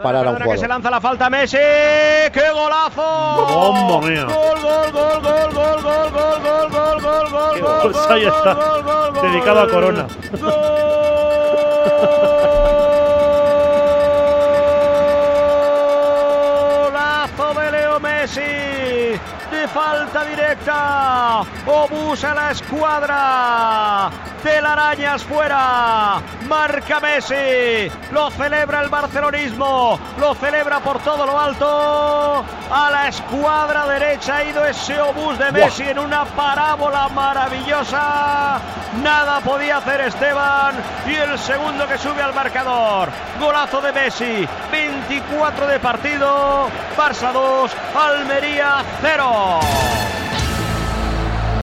parar a un jugador. se lanza la falta Messi. ¡Qué golazo! Gol, gol, gol, gol, gol, gol, gol, gol, gol, gol, gol, Qué gol, gol, gol, ahí está. gol, gol, gol, Dedicado a gol. Corona. Messi. De falta directa. Obusa la escuadra. Telarañas fuera. Marca Messi. Lo celebra el barcelonismo. Lo celebra por todo lo alto. La escuadra derecha ha ido ese obús de Messi en una parábola maravillosa. Nada podía hacer Esteban. Y el segundo que sube al marcador. Golazo de Messi. 24 de partido. Barça 2. Almería 0.